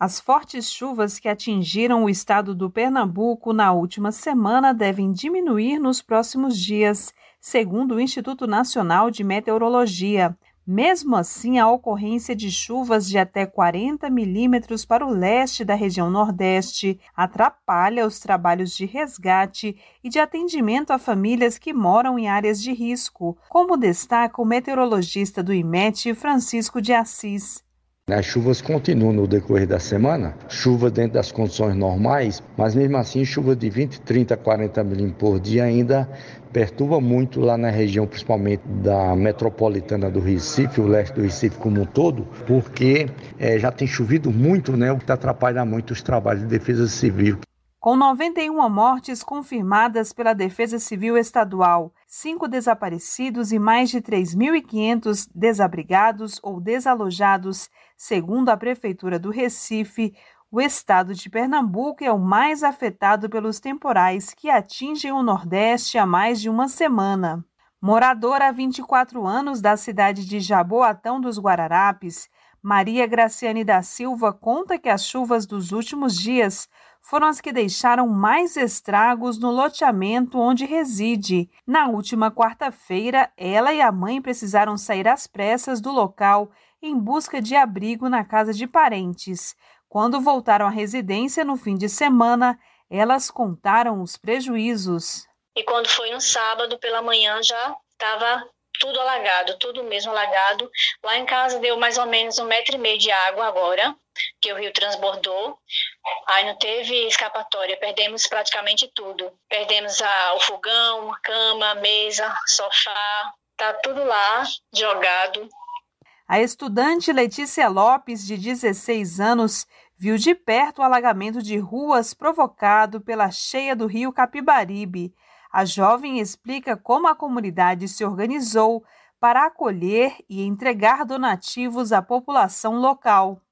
As fortes chuvas que atingiram o estado do Pernambuco na última semana devem diminuir nos próximos dias, segundo o Instituto Nacional de Meteorologia. Mesmo assim, a ocorrência de chuvas de até 40 milímetros para o leste da região Nordeste atrapalha os trabalhos de resgate e de atendimento a famílias que moram em áreas de risco, como destaca o meteorologista do IMET, Francisco de Assis. As chuvas continuam no decorrer da semana, chuva dentro das condições normais, mas mesmo assim chuva de 20, 30, 40 milímetros por dia ainda perturba muito lá na região, principalmente da metropolitana do Recife, o leste do Recife como um todo, porque é, já tem chovido muito, né, o que atrapalha muito os trabalhos de defesa civil. Com 91 mortes confirmadas pela Defesa Civil Estadual, cinco desaparecidos e mais de 3.500 desabrigados ou desalojados, segundo a Prefeitura do Recife, o estado de Pernambuco é o mais afetado pelos temporais que atingem o Nordeste há mais de uma semana. Moradora há 24 anos da cidade de Jaboatão dos Guararapes, Maria Graciane da Silva conta que as chuvas dos últimos dias foram as que deixaram mais estragos no loteamento onde reside. Na última quarta-feira, ela e a mãe precisaram sair às pressas do local em busca de abrigo na casa de parentes. Quando voltaram à residência no fim de semana, elas contaram os prejuízos. E quando foi no sábado pela manhã já estava tudo alagado, tudo mesmo alagado. Lá em casa deu mais ou menos um metro e meio de água agora que o rio transbordou. Aí não teve escapatória, perdemos praticamente tudo. Perdemos a, o fogão, cama, mesa, sofá, tá tudo lá jogado. A estudante Letícia Lopes, de 16 anos, viu de perto o alagamento de ruas provocado pela cheia do rio Capibaribe. A jovem explica como a comunidade se organizou para acolher e entregar donativos à população local.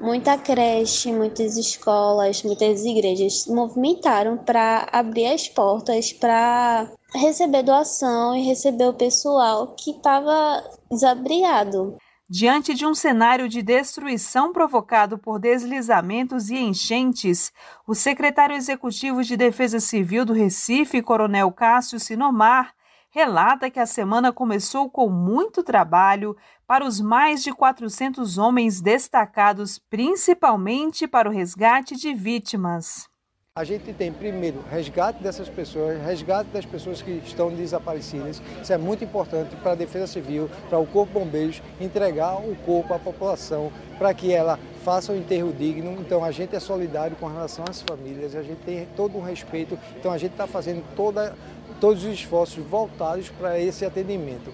Muita creche, muitas escolas, muitas igrejas se movimentaram para abrir as portas para receber doação e receber o pessoal que estava desabriado. Diante de um cenário de destruição provocado por deslizamentos e enchentes, o secretário executivo de Defesa Civil do Recife, Coronel Cássio Sinomar, relata que a semana começou com muito trabalho para os mais de 400 homens destacados principalmente para o resgate de vítimas. A gente tem primeiro resgate dessas pessoas, resgate das pessoas que estão desaparecidas. Isso é muito importante para a Defesa Civil, para o Corpo de Bombeiros entregar o corpo à população para que ela faça um enterro digno. Então a gente é solidário com relação às famílias, a gente tem todo um respeito. Então a gente está fazendo toda todos os esforços voltados para esse atendimento.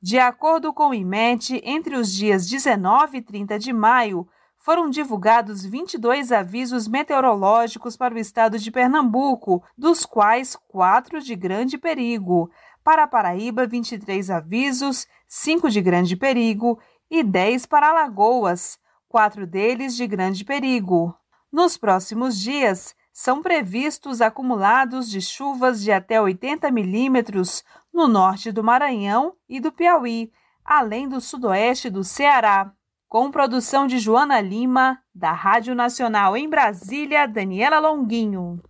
De acordo com o IMET, entre os dias 19 e 30 de maio, foram divulgados 22 avisos meteorológicos para o estado de Pernambuco, dos quais quatro de grande perigo. Para a Paraíba, 23 avisos, 5 de grande perigo e 10 para Alagoas, quatro deles de grande perigo. Nos próximos dias, são previstos acumulados de chuvas de até 80 milímetros no norte do Maranhão e do Piauí, além do sudoeste do Ceará. Com produção de Joana Lima, da Rádio Nacional em Brasília, Daniela Longuinho.